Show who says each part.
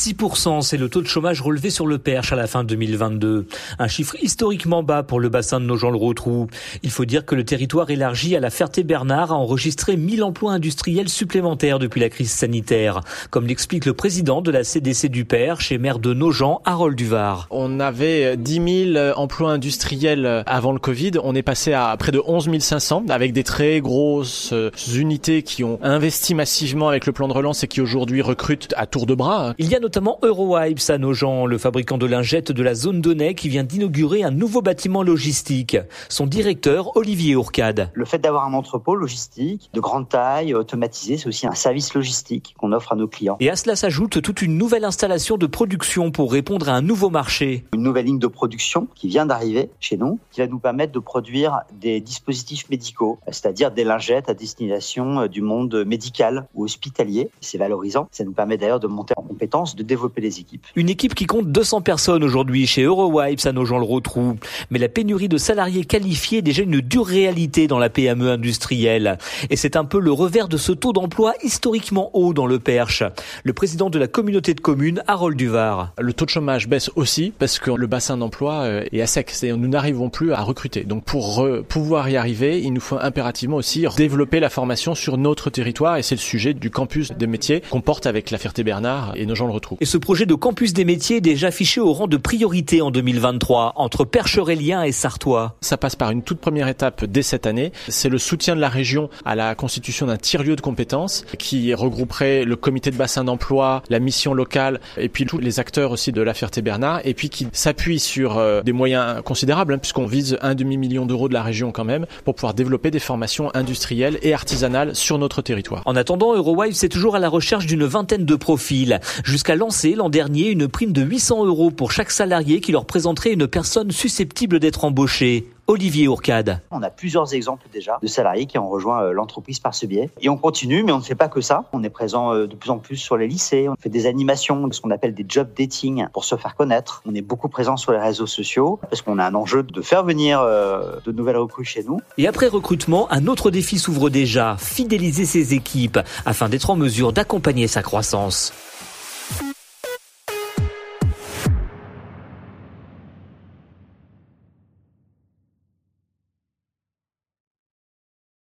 Speaker 1: 6%, c'est le taux de chômage relevé sur le Perche à la fin 2022. Un chiffre historiquement bas pour le bassin de Nogent-le-Rotrou. Il faut dire que le territoire élargi à la Ferté-Bernard a enregistré 1000 emplois industriels supplémentaires depuis la crise sanitaire, comme l'explique le président de la CDC du Perche et maire de Nogent, Harold Duvar.
Speaker 2: On avait 10 000 emplois industriels avant le Covid. On est passé à près de 11 500 avec des très grosses unités qui ont investi massivement avec le plan de relance et qui aujourd'hui recrutent à tour de bras.
Speaker 1: Il y a notamment Eurowipes à Nogent, le fabricant de lingettes de la zone Donnay qui vient d'inaugurer un nouveau bâtiment logistique. Son directeur, Olivier Ourcade.
Speaker 3: Le fait d'avoir un entrepôt logistique de grande taille, automatisé, c'est aussi un service logistique qu'on offre à nos clients.
Speaker 1: Et à cela s'ajoute toute une nouvelle installation de production pour répondre à un nouveau marché.
Speaker 3: Une nouvelle ligne de production qui vient d'arriver chez nous, qui va nous permettre de produire des dispositifs médicaux, c'est-à-dire des lingettes à destination du monde médical ou hospitalier. C'est valorisant. Ça nous permet d'ailleurs de monter en compétence de développer les équipes.
Speaker 1: Une équipe qui compte 200 personnes aujourd'hui chez Eurowipes à Nogent-le-Rotrou. Mais la pénurie de salariés qualifiés est déjà une dure réalité dans la PME industrielle. Et c'est un peu le revers de ce taux d'emploi historiquement haut dans le Perche. Le président de la communauté de communes, Harold Duvar.
Speaker 2: Le taux de chômage baisse aussi parce que le bassin d'emploi euh, est à sec. C'est-à-dire nous n'arrivons plus à recruter. Donc pour pouvoir y arriver, il nous faut impérativement aussi développer la formation sur notre territoire et c'est le sujet du campus des métiers qu'on porte avec la Ferté-Bernard et
Speaker 1: Et ce projet de campus des métiers est déjà affiché au rang de priorité en 2023 entre Percherélien et Sartois.
Speaker 2: Ça passe par une toute première étape dès cette année. C'est le soutien de la région à la constitution d'un tiers-lieu de compétences qui regrouperait le comité de bassin d'emploi, la mission locale et puis tous les acteurs aussi de la Ferté-Bernard et puis qui s'appuie sur euh, des moyens considérables hein, puisqu'on vise un demi-million d'euros de la région quand même pour pouvoir développer des formations industrielles et artisanales sur notre territoire.
Speaker 1: En attendant, Eurowave c'est toujours à la recherche d'une vingtaine de profils jusqu'à a lancé l'an dernier une prime de 800 euros pour chaque salarié qui leur présenterait une personne susceptible d'être embauchée. Olivier Ourcade.
Speaker 3: On a plusieurs exemples déjà de salariés qui ont rejoint euh, l'entreprise par ce biais. Et on continue, mais on ne fait pas que ça. On est présent euh, de plus en plus sur les lycées. On fait des animations, ce qu'on appelle des job dating pour se faire connaître. On est beaucoup présent sur les réseaux sociaux parce qu'on a un enjeu de faire venir euh, de nouvelles recrues chez nous.
Speaker 1: Et après recrutement, un autre défi s'ouvre déjà, fidéliser ses équipes afin d'être en mesure d'accompagner sa croissance.